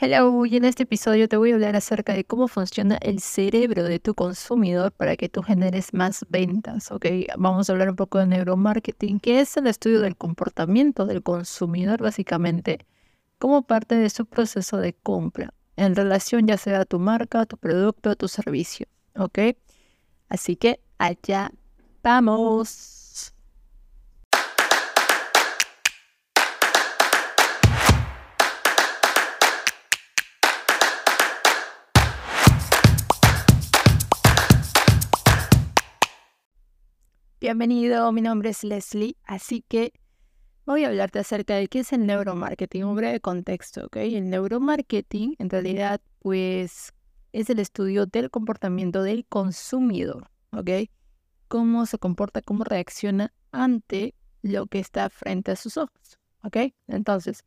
Hello, y en este episodio te voy a hablar acerca de cómo funciona el cerebro de tu consumidor para que tú generes más ventas, ¿ok? Vamos a hablar un poco de neuromarketing, que es el estudio del comportamiento del consumidor básicamente como parte de su proceso de compra en relación ya sea a tu marca, a tu producto, a tu servicio, ¿ok? Así que allá vamos. Bienvenido, mi nombre es Leslie, así que voy a hablarte acerca de qué es el neuromarketing, un breve contexto, ¿ok? El neuromarketing en realidad pues es el estudio del comportamiento del consumidor, ¿ok? Cómo se comporta, cómo reacciona ante lo que está frente a sus ojos, ¿ok? Entonces,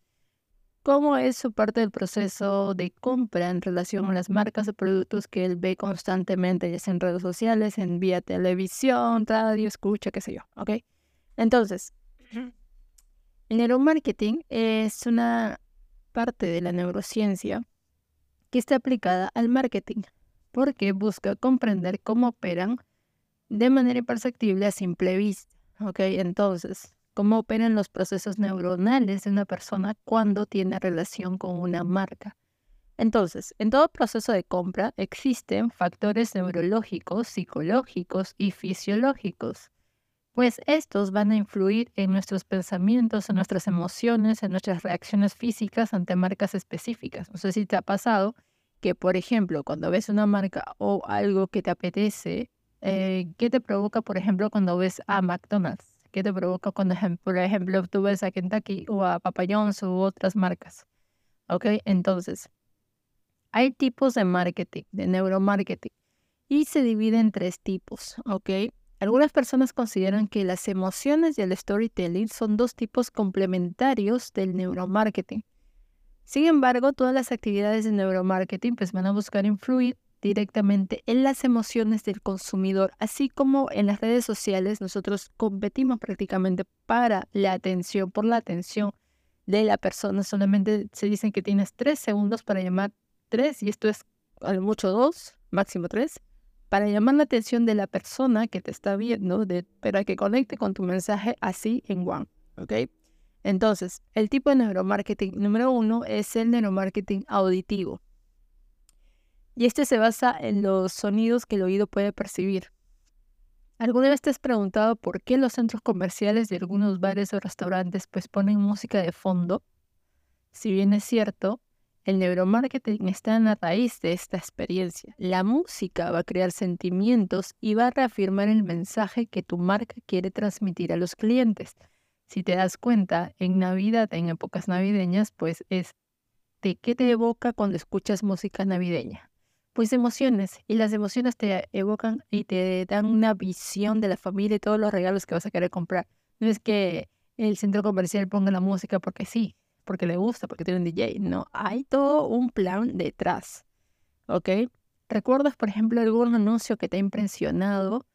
cómo es su parte del proceso de compra en relación a las marcas o productos que él ve constantemente, ya sea en redes sociales, en vía televisión, radio, escucha, qué sé yo, ¿ok? Entonces, el neuromarketing es una parte de la neurociencia que está aplicada al marketing, porque busca comprender cómo operan de manera imperceptible a simple vista, ¿ok? Entonces, cómo operan los procesos neuronales de una persona cuando tiene relación con una marca. Entonces, en todo proceso de compra existen factores neurológicos, psicológicos y fisiológicos, pues estos van a influir en nuestros pensamientos, en nuestras emociones, en nuestras reacciones físicas ante marcas específicas. No sé si te ha pasado que, por ejemplo, cuando ves una marca o algo que te apetece, eh, ¿qué te provoca, por ejemplo, cuando ves a McDonald's? ¿Qué te provoca cuando, por ejemplo, tú ves a Kentucky o a Papa u otras marcas? Entonces, hay tipos de marketing, de neuromarketing, y se divide en tres tipos, ¿ok? Algunas personas consideran que las emociones y el storytelling son dos tipos complementarios del neuromarketing. Sin embargo, todas las actividades de neuromarketing pues, van a buscar influir directamente en las emociones del consumidor, así como en las redes sociales nosotros competimos prácticamente para la atención, por la atención de la persona. Solamente se dicen que tienes tres segundos para llamar tres, y esto es mucho dos, máximo tres, para llamar la atención de la persona que te está viendo, de, para que conecte con tu mensaje así en one, ¿ok? Entonces, el tipo de neuromarketing número uno es el neuromarketing auditivo. Y este se basa en los sonidos que el oído puede percibir. ¿Alguna vez te has preguntado por qué los centros comerciales y algunos bares o restaurantes pues ponen música de fondo? Si bien es cierto, el neuromarketing está en la raíz de esta experiencia. La música va a crear sentimientos y va a reafirmar el mensaje que tu marca quiere transmitir a los clientes. Si te das cuenta, en Navidad, en épocas navideñas, pues es de qué te evoca cuando escuchas música navideña pues emociones. Y las emociones te evocan y te dan una visión de la familia y todos los regalos que vas a querer comprar. No es que el centro comercial ponga la música porque sí, porque le gusta, porque tiene un DJ. No, hay todo un plan detrás. ¿Ok? ¿Recuerdas, por ejemplo, algún anuncio que te ha impresionado?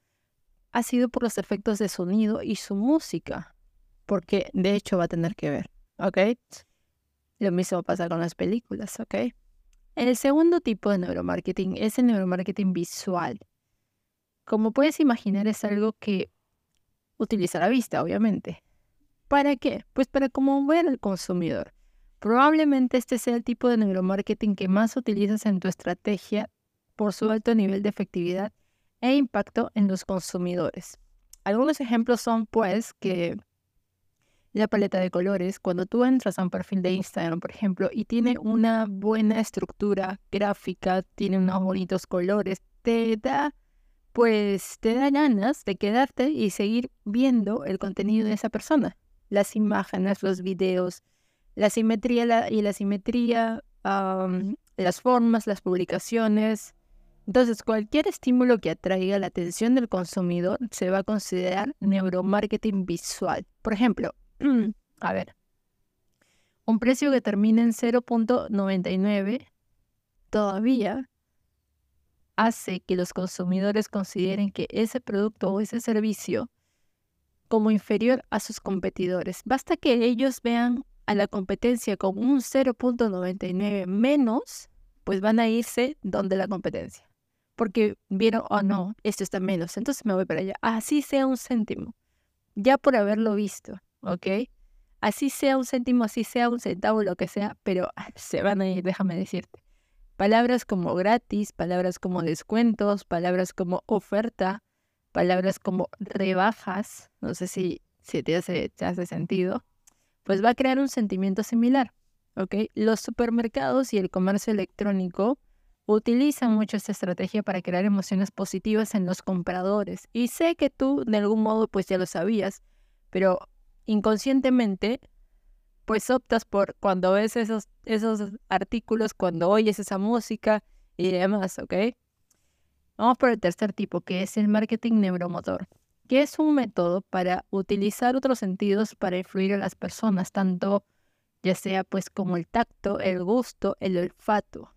Ha sido por los efectos de sonido y su música. Porque de hecho va a tener que ver. ¿Ok? Lo mismo pasa con las películas. ¿Ok? El segundo tipo de neuromarketing es el neuromarketing visual. Como puedes imaginar, es algo que utiliza la vista, obviamente. ¿Para qué? Pues para conmover al consumidor. Probablemente este sea el tipo de neuromarketing que más utilizas en tu estrategia por su alto nivel de efectividad e impacto en los consumidores. Algunos ejemplos son, pues, que la paleta de colores, cuando tú entras a un perfil de Instagram, por ejemplo, y tiene una buena estructura gráfica, tiene unos bonitos colores, te da, pues, te da ganas de quedarte y seguir viendo el contenido de esa persona. Las imágenes, los videos, la simetría y la simetría, las formas, las publicaciones. Entonces, cualquier estímulo que atraiga la atención del consumidor se va a considerar neuromarketing visual. Por ejemplo, a ver, un precio que termina en 0.99 todavía hace que los consumidores consideren que ese producto o ese servicio como inferior a sus competidores. Basta que ellos vean a la competencia con un 0.99 menos, pues van a irse donde la competencia. Porque vieron, oh no, esto está menos, entonces me voy para allá. Así sea un céntimo, ya por haberlo visto, ¿ok? Así sea un céntimo, así sea un centavo, lo que sea, pero se van a ir, déjame decirte. Palabras como gratis, palabras como descuentos, palabras como oferta, palabras como rebajas, no sé si, si te, hace, te hace sentido, pues va a crear un sentimiento similar. ¿ok? Los supermercados y el comercio electrónico utilizan mucho esta estrategia para crear emociones positivas en los compradores. Y sé que tú de algún modo pues ya lo sabías, pero inconscientemente pues optas por cuando ves esos, esos artículos, cuando oyes esa música y demás, ¿ok? Vamos por el tercer tipo, que es el marketing neuromotor, que es un método para utilizar otros sentidos para influir a las personas, tanto ya sea pues como el tacto, el gusto, el olfato.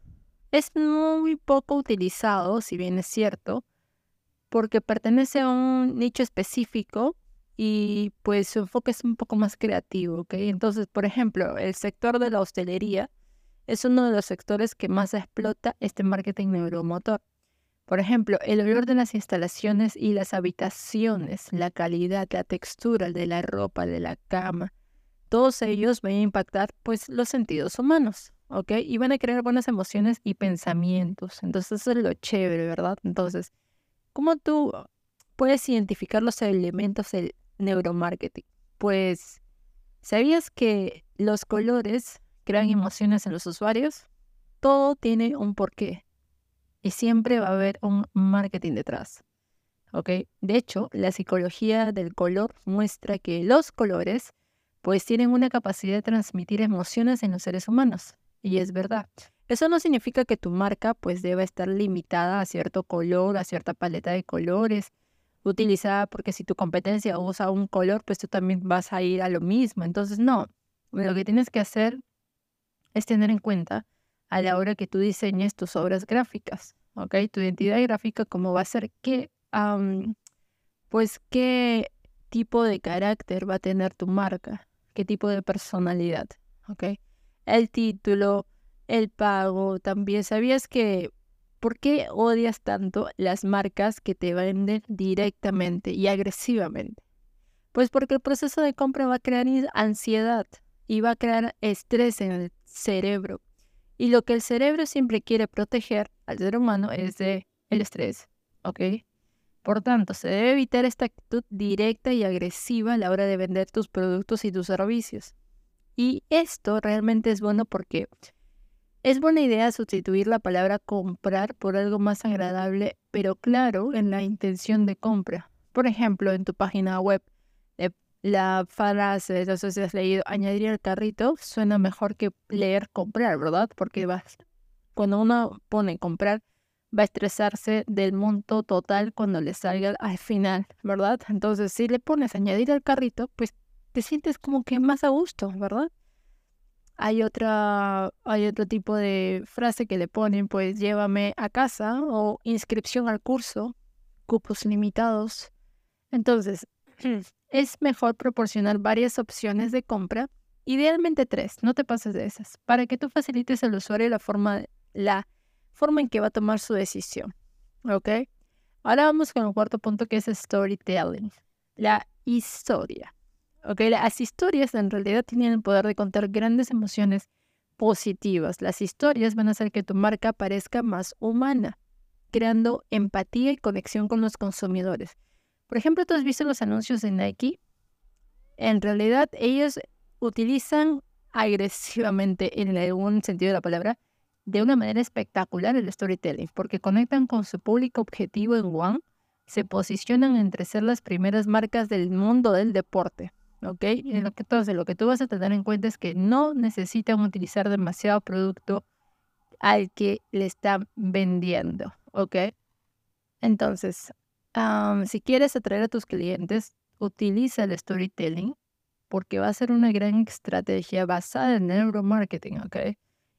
Es muy poco utilizado, si bien es cierto, porque pertenece a un nicho específico y pues su enfoque es un poco más creativo, ¿ok? Entonces, por ejemplo, el sector de la hostelería es uno de los sectores que más explota este marketing neuromotor. Por ejemplo, el olor de las instalaciones y las habitaciones, la calidad, la textura de la ropa, de la cama, todos ellos van a impactar pues los sentidos humanos, ¿ok? Y van a crear buenas emociones y pensamientos. Entonces eso es lo chévere, ¿verdad? Entonces, ¿cómo tú puedes identificar los elementos del neuromarketing? Pues, ¿sabías que los colores crean emociones en los usuarios? Todo tiene un porqué y siempre va a haber un marketing detrás. De hecho, la psicología del color muestra que los colores pues tienen una capacidad de transmitir emociones en los seres humanos. Y es verdad. Eso no significa que tu marca pues deba estar limitada a cierto color, a cierta paleta de colores, utilizada porque si tu competencia usa un color, pues tú también vas a ir a lo mismo. Entonces, no, lo que tienes que hacer es tener en cuenta a la hora que tú diseñes tus obras gráficas, ¿ok? Tu identidad gráfica, cómo va a ser, qué, pues qué tipo de carácter va a tener tu marca, qué tipo de personalidad, ¿ok? El título, el pago, también sabías que ¿Por qué odias tanto las marcas que te venden directamente y agresivamente? Pues porque el proceso de compra va a crear ansiedad y va a crear estrés en el cerebro. Y lo que el cerebro siempre quiere proteger al ser humano es de el estrés, ¿ok? Por tanto, se debe evitar esta actitud directa y agresiva a la hora de vender tus productos y tus servicios. Y esto realmente es bueno porque es buena idea sustituir la palabra comprar por algo más agradable, pero claro, en la intención de compra. Por ejemplo, en tu página web, eh, la frase, no sé si has leído, añadir al carrito, suena mejor que leer comprar, ¿verdad? Porque vas, cuando uno pone comprar, va a estresarse del monto total cuando le salga al final, ¿verdad? Entonces, si le pones añadir al carrito, pues te sientes como que más a gusto, ¿verdad? Hay otra, hay otro tipo de frase que le ponen, pues llévame a casa o inscripción al curso, cupos limitados. Entonces, es mejor proporcionar varias opciones de compra, idealmente tres, no te pases de esas, para que tú facilites al usuario la forma, la forma en que va a tomar su decisión. ¿Ok? Ahora vamos con el cuarto punto que es storytelling, la historia. Las historias en realidad tienen el poder de contar grandes emociones positivas. Las historias van a hacer que tu marca parezca más humana, creando empatía y conexión con los consumidores. Por ejemplo, ¿tú has visto los anuncios de Nike? En realidad, ellos utilizan agresivamente, en algún sentido de la palabra, de una manera espectacular el storytelling, porque conectan con su público objetivo en One, se posicionan entre ser las primeras marcas del mundo del deporte. ¿Ok? Entonces, lo que tú vas a tener en cuenta es que no necesitan utilizar demasiado producto al que le están vendiendo, ¿ok? Entonces, si quieres atraer a tus clientes, utiliza el storytelling porque va a ser una gran estrategia basada en neuromarketing, ¿ok?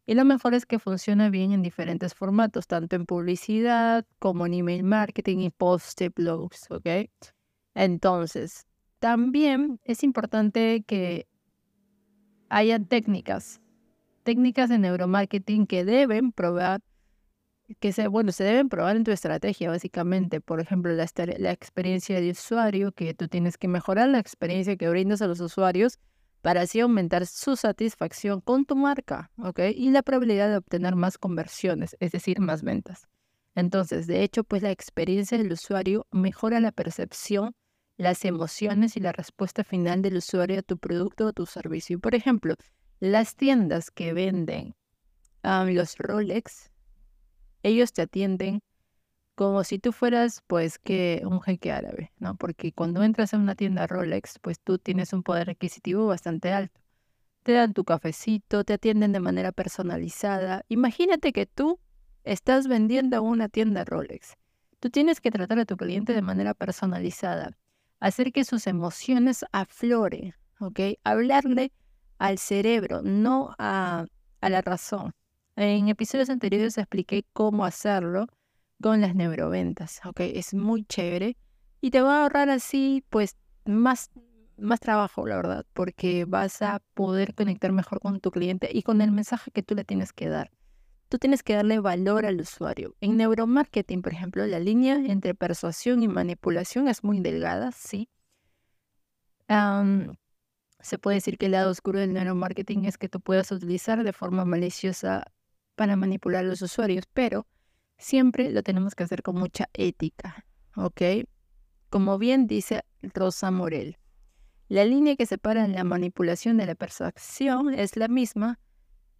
Y lo mejor es que funciona bien en diferentes formatos, tanto en publicidad como en email marketing y post blogs, ¿ok? Entonces, también es importante que haya técnicas, técnicas de neuromarketing que deben probar, que se, bueno, se deben probar en tu estrategia, básicamente. Por ejemplo, la, experiencia de usuario, que tú tienes que mejorar la experiencia que brindas a los usuarios para así aumentar su satisfacción con tu marca, ¿ok? Y la probabilidad de obtener más conversiones, es decir, más ventas. Entonces, de hecho, pues la experiencia del usuario mejora la percepción, las emociones y la respuesta final del usuario a tu producto o tu servicio. Por ejemplo, las tiendas que venden los Rolex, ellos te atienden como si tú fueras, pues, que un jeque árabe, ¿no? Porque cuando entras a una tienda Rolex, pues tú tienes un poder adquisitivo bastante alto. Te dan tu cafecito, te atienden de manera personalizada. Imagínate que tú estás vendiendo una tienda Rolex. Tú tienes que tratar a tu cliente de manera personalizada, hacer que sus emociones afloren, ¿ok? Hablarle al cerebro, no a, a la razón. En episodios anteriores expliqué cómo hacerlo con las neuroventas, ¿ok? Es muy chévere y te va a ahorrar así, pues, más, más trabajo, la verdad, porque vas a poder conectar mejor con tu cliente y con el mensaje que tú le tienes que dar. Tú tienes que darle valor al usuario. En neuromarketing, por ejemplo, la línea entre persuasión y manipulación es muy delgada, sí. se puede decir que el lado oscuro del neuromarketing es que tú puedas utilizar de forma maliciosa para manipular a los usuarios, pero siempre lo tenemos que hacer con mucha ética, ¿ok? Como bien dice Rosa Morel, la línea que separa la manipulación de la persuasión es la misma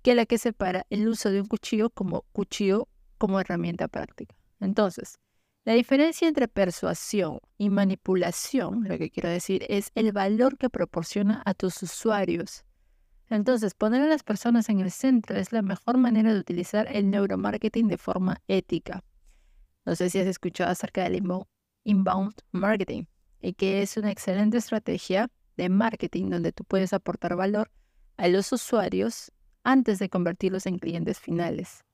que la que separa el uso de un cuchillo como cuchillo como herramienta práctica. Entonces, la diferencia entre persuasión y manipulación, lo que quiero decir, es el valor que proporciona a tus usuarios entonces, poner a las personas en el centro es la mejor manera de utilizar el neuromarketing de forma ética. No sé si has escuchado acerca del inbound marketing y que es una excelente estrategia de marketing donde tú puedes aportar valor a los usuarios antes de convertirlos en clientes finales.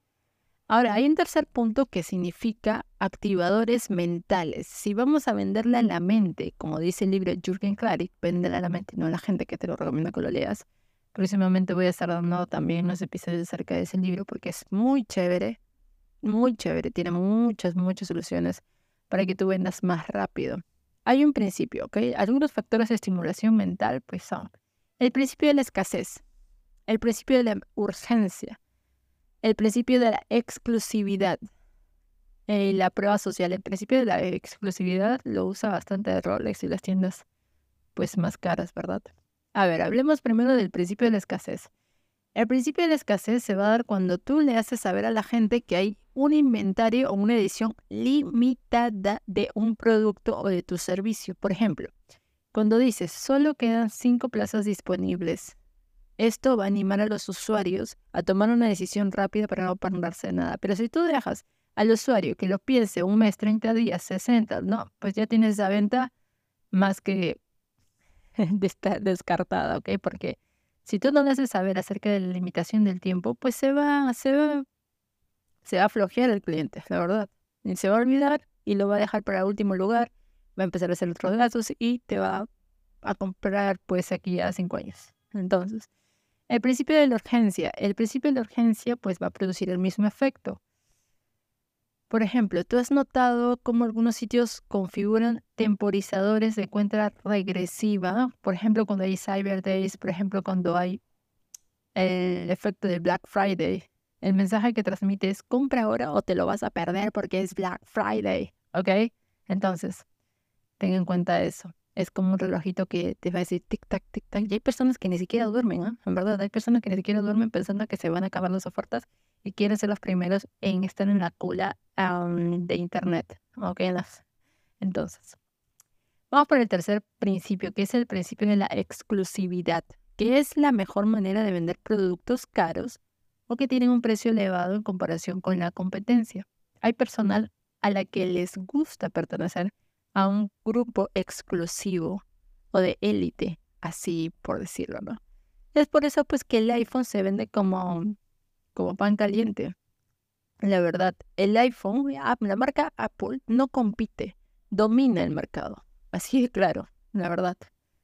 Ahora, hay un tercer punto que significa activadores mentales. Si vamos a venderle a la mente, como dice el libro Jürgen Klarik, venderle a la mente, no a la gente que te lo recomiendo que lo leas, Próximamente voy a estar dando también unos episodios acerca de ese libro porque es muy chévere, muy chévere, tiene muchas, muchas soluciones para que tú vendas más rápido. Hay un principio, ¿ok? Algunos factores de estimulación mental pues son el principio de la escasez, el principio de la urgencia, el principio de la exclusividad, y la prueba social. El principio de la exclusividad lo usa bastante Rolex y las tiendas pues más caras, ¿verdad? A ver, hablemos primero del principio de la escasez. El principio de la escasez se va a dar cuando tú le haces saber a la gente que hay un inventario o una edición limitada de un producto o de tu servicio. Por ejemplo, cuando dices solo quedan cinco plazas disponibles, esto va a animar a los usuarios a tomar una decisión rápida para no perderse nada. Pero si tú dejas al usuario que lo piense un mes, 30 días, 60, no, pues ya tienes esa venta más que descartada, ¿ok? Porque si tú no le haces saber acerca de la limitación del tiempo, pues se va, se va, se va a flojear el cliente, la verdad. Y se va a olvidar y lo va a dejar para último lugar, va a empezar a hacer otros gastos y te va a comprar pues aquí a cinco años. Entonces, el principio de la urgencia. El principio de la urgencia pues va a producir el mismo efecto. Por ejemplo, ¿tú has notado cómo algunos sitios configuran temporizadores de cuenta regresiva? Por ejemplo, cuando hay Cyber Days, por ejemplo, cuando hay el efecto de Black Friday. El mensaje que transmite es compra ahora o te lo vas a perder porque es Black Friday, ¿ok? Entonces, ten en cuenta eso. Es como un relojito que te va a decir tic-tac, tic-tac. Y hay personas que ni siquiera duermen, ¿ah? En verdad, hay personas que ni siquiera duermen pensando que se van a acabar las ofertas y quieren ser los primeros en estar en la cola de Internet. ¿Ok? Entonces, vamos por el tercer principio, que es el principio de la exclusividad, que es la mejor manera de vender productos caros o que tienen un precio elevado en comparación con la competencia. Hay personal a la que les gusta pertenecer a un grupo exclusivo o de élite, así por decirlo, ¿no? Es por eso pues que el iPhone se vende como como pan caliente. La verdad, el iPhone, la marca Apple, no compite, domina el mercado. Así de claro, la verdad.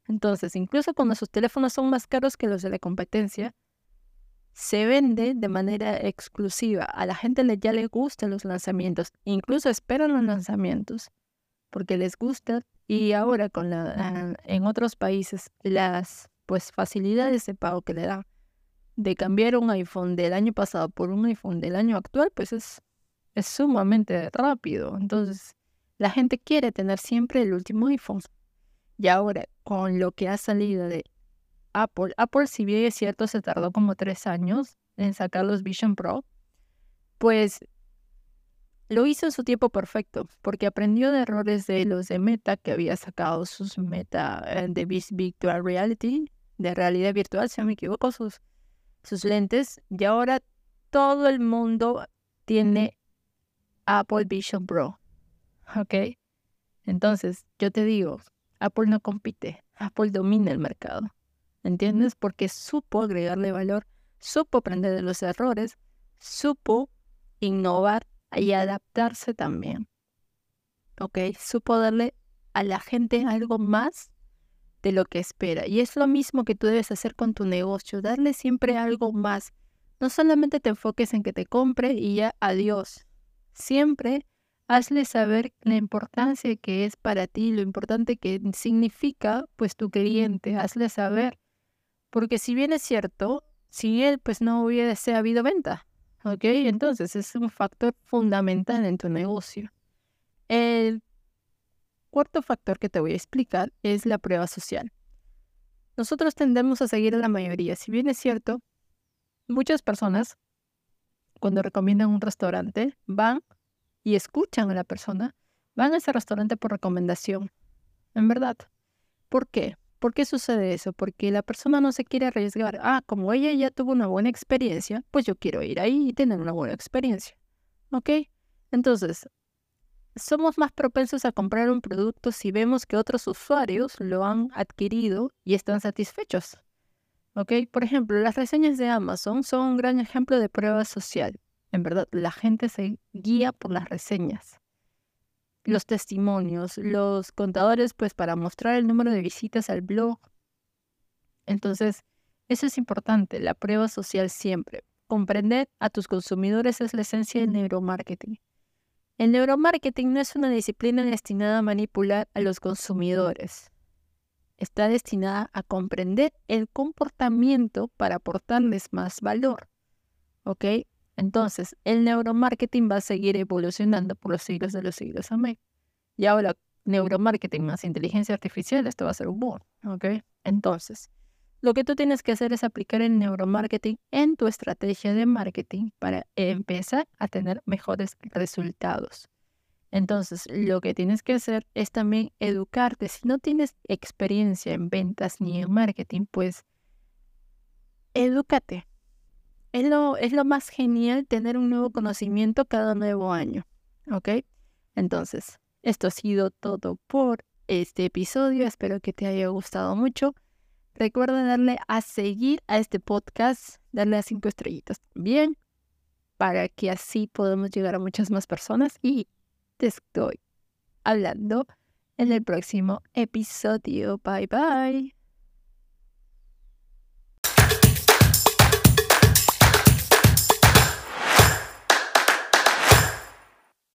Entonces, incluso cuando sus teléfonos son más caros que los de la competencia, se vende de manera exclusiva. A la gente ya le gustan los lanzamientos, incluso esperan los lanzamientos porque les gusta y ahora con la en otros países las pues facilidades de pago que le dan de cambiar un iPhone del año pasado por un iPhone del año actual, pues es, es sumamente rápido. Entonces, la gente quiere tener siempre el último iPhone. Y ahora, con lo que ha salido de Apple, Apple, si bien es cierto, se tardó como tres años en sacar los Vision Pro, pues lo hizo en su tiempo perfecto, porque aprendió de errores de los de Meta, que había sacado sus Meta eh, de Virtual Reality, de realidad virtual, si no me equivoco, sus, sus lentes, y ahora todo el mundo tiene Apple Vision Pro. ¿Ok? Entonces, yo te digo, Apple no compite, Apple domina el mercado. ¿Entiendes? Porque supo agregarle valor, supo aprender de los errores, supo innovar y adaptarse también. ¿Ok? Supo darle a la gente algo más de lo que espera. Y es lo mismo que tú debes hacer con tu negocio, darle siempre algo más. No solamente te enfoques en que te compre y ya adiós. Siempre hazle saber la importancia que es para ti, lo importante que significa pues tu cliente, hazle saber porque si bien es cierto, sin él pues no hubiese habido venta. ¿Ok? Entonces es un factor fundamental en tu negocio. El cuarto factor que te voy a explicar es la prueba social. Nosotros tendemos a seguir a la mayoría. Si bien es cierto, muchas personas cuando recomiendan un restaurante van y escuchan a la persona, van a ese restaurante por recomendación. En verdad. ¿Por qué? ¿Por qué sucede eso? Porque la persona no se quiere arriesgar. Ah, como ella ya tuvo una buena experiencia, pues yo quiero ir ahí y tener una buena experiencia. ¿Ok? Entonces, somos más propensos a comprar un producto si vemos que otros usuarios lo han adquirido y están satisfechos. ¿Ok? Por ejemplo, las reseñas de Amazon son un gran ejemplo de prueba social. En verdad, la gente se guía por las reseñas los testimonios, los contadores, pues para mostrar el número de visitas al blog. Entonces, eso es importante, la prueba social siempre. Comprender a tus consumidores es la esencia del neuromarketing. El neuromarketing no es una disciplina destinada a manipular a los consumidores. Está destinada a comprender el comportamiento para aportarles más valor. ¿Ok? Entonces, el neuromarketing va a seguir evolucionando por los siglos de los siglos. Amén. Y ahora, neuromarketing más inteligencia artificial, esto va a ser un boom. ¿Ok? Entonces, lo que tú tienes que hacer es aplicar el neuromarketing en tu estrategia de marketing para empezar a tener mejores resultados. Entonces, lo que tienes que hacer es también educarte. Si no tienes experiencia en ventas ni en marketing, pues edúcate es lo, es lo más genial tener un nuevo conocimiento cada nuevo año. ¿Ok? Entonces, esto ha sido todo por este episodio. Espero que te haya gustado mucho. Recuerda darle a seguir a este podcast, darle a cinco estrellitas también, para que así podamos llegar a muchas más personas. Y te estoy hablando en el próximo episodio. Bye bye.